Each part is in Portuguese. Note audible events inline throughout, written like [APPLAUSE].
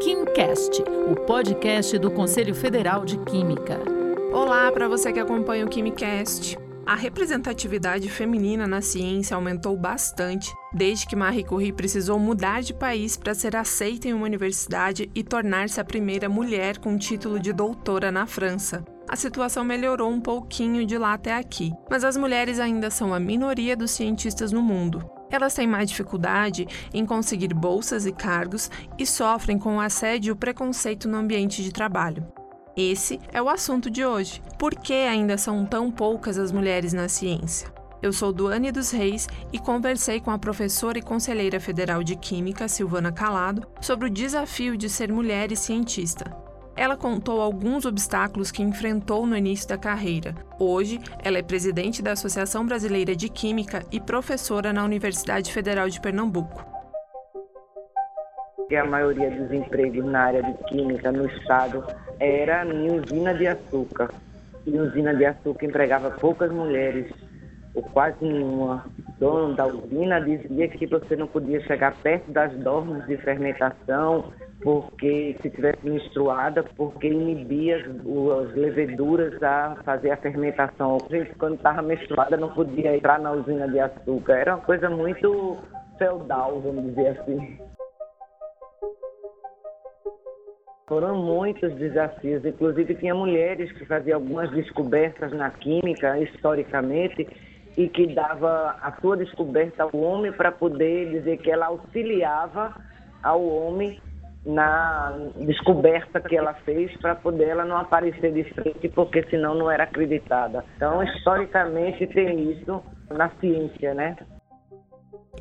KimCast, o podcast do Conselho Federal de Química. Olá para você que acompanha o KimCast. A representatividade feminina na ciência aumentou bastante desde que Marie Curie precisou mudar de país para ser aceita em uma universidade e tornar-se a primeira mulher com título de doutora na França. A situação melhorou um pouquinho de lá até aqui, mas as mulheres ainda são a minoria dos cientistas no mundo. Elas têm mais dificuldade em conseguir bolsas e cargos e sofrem com o assédio e o preconceito no ambiente de trabalho. Esse é o assunto de hoje. Por que ainda são tão poucas as mulheres na ciência? Eu sou Duane dos Reis e conversei com a professora e conselheira federal de Química, Silvana Calado, sobre o desafio de ser mulher e cientista. Ela contou alguns obstáculos que enfrentou no início da carreira. Hoje, ela é presidente da Associação Brasileira de Química e professora na Universidade Federal de Pernambuco. A maioria dos empregos na área de química no estado era em usina de açúcar. E usina de açúcar empregava poucas mulheres, ou quase nenhuma. Dono da usina dizia que você não podia chegar perto das dormes de fermentação porque se tivesse menstruada, porque inibia as leveduras a fazer a fermentação. Gente, quando estava menstruada, não podia entrar na usina de açúcar. Era uma coisa muito feudal, vamos dizer assim. Foram muitos desafios, inclusive tinha mulheres que faziam algumas descobertas na química, historicamente, e que dava a sua descoberta ao homem para poder dizer que ela auxiliava ao homem na descoberta que ela fez para poder ela não aparecer de frente, porque senão não era acreditada. Então, historicamente, tem isso na ciência, né?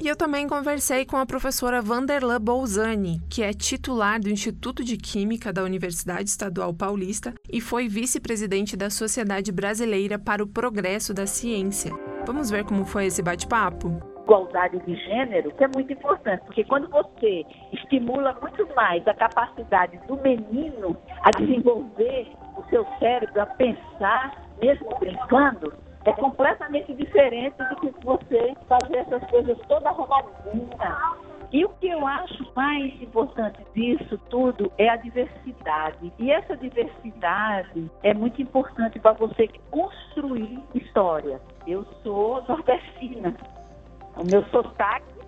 E eu também conversei com a professora Vanderlan Bolzani, que é titular do Instituto de Química da Universidade Estadual Paulista e foi vice-presidente da Sociedade Brasileira para o Progresso da Ciência. Vamos ver como foi esse bate-papo? igualdade de gênero, que é muito importante, porque quando você estimula muito mais a capacidade do menino a desenvolver o seu cérebro, a pensar, mesmo brincando, é completamente diferente do que você fazer essas coisas toda arrumadinha. E o que eu acho mais importante disso tudo é a diversidade. E essa diversidade é muito importante para você construir história. Eu sou nordestina, o meu sotaque.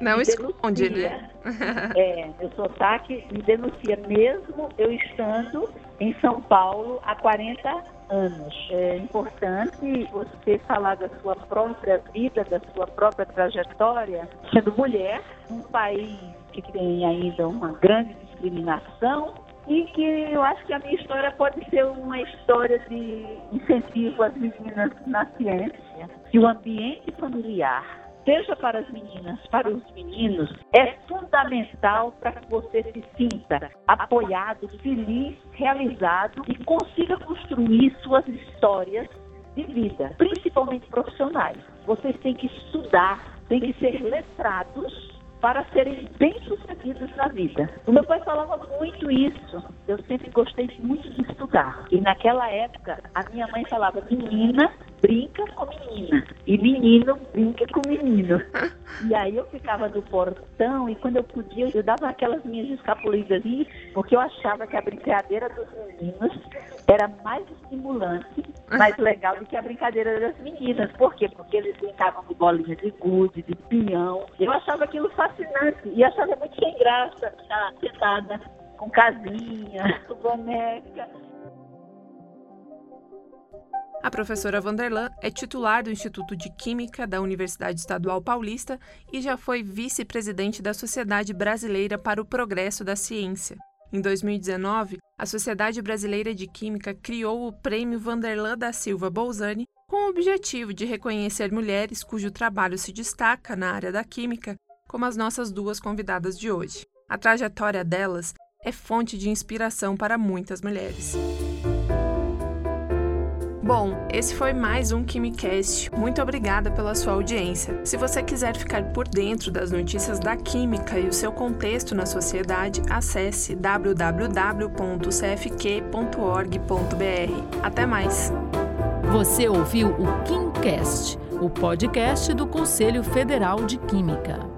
Não esconde, né? [LAUGHS] é, meu sotaque me denuncia, mesmo eu estando em São Paulo há 40 anos. É importante você falar da sua própria vida, da sua própria trajetória, sendo mulher, um país que tem ainda uma grande discriminação e que eu acho que a minha história pode ser uma história de incentivo às meninas na ciência. Que o ambiente familiar seja para as meninas, para os meninos, é fundamental para que você se sinta apoiado, feliz, realizado e consiga construir suas histórias de vida, principalmente profissionais. Vocês têm que estudar, têm que ser letrados para serem bem-sucedidos na vida. O meu pai falava muito isso. Eu sempre gostei muito de estudar. E naquela época, a minha mãe falava: menina, brinca com menina. E menino, brinca com menino. [LAUGHS] E aí eu ficava no portão e quando eu podia, eu dava aquelas minhas escapulidas ali, porque eu achava que a brincadeira dos meninos era mais estimulante, mais legal do que a brincadeira das meninas. Por quê? Porque eles brincavam de bolinha de gude, de pinhão. Eu achava aquilo fascinante e achava muito sem graça ficar sentada com casinha, com boneca. A professora Vanderlan é titular do Instituto de Química da Universidade Estadual Paulista e já foi vice-presidente da Sociedade Brasileira para o Progresso da Ciência. Em 2019, a Sociedade Brasileira de Química criou o Prêmio Vanderlan da Silva Bolzani com o objetivo de reconhecer mulheres cujo trabalho se destaca na área da química, como as nossas duas convidadas de hoje. A trajetória delas é fonte de inspiração para muitas mulheres. Bom, esse foi mais um KimiCast. Muito obrigada pela sua audiência. Se você quiser ficar por dentro das notícias da química e o seu contexto na sociedade, acesse www.cfq.org.br. Até mais! Você ouviu o KimCast, o podcast do Conselho Federal de Química.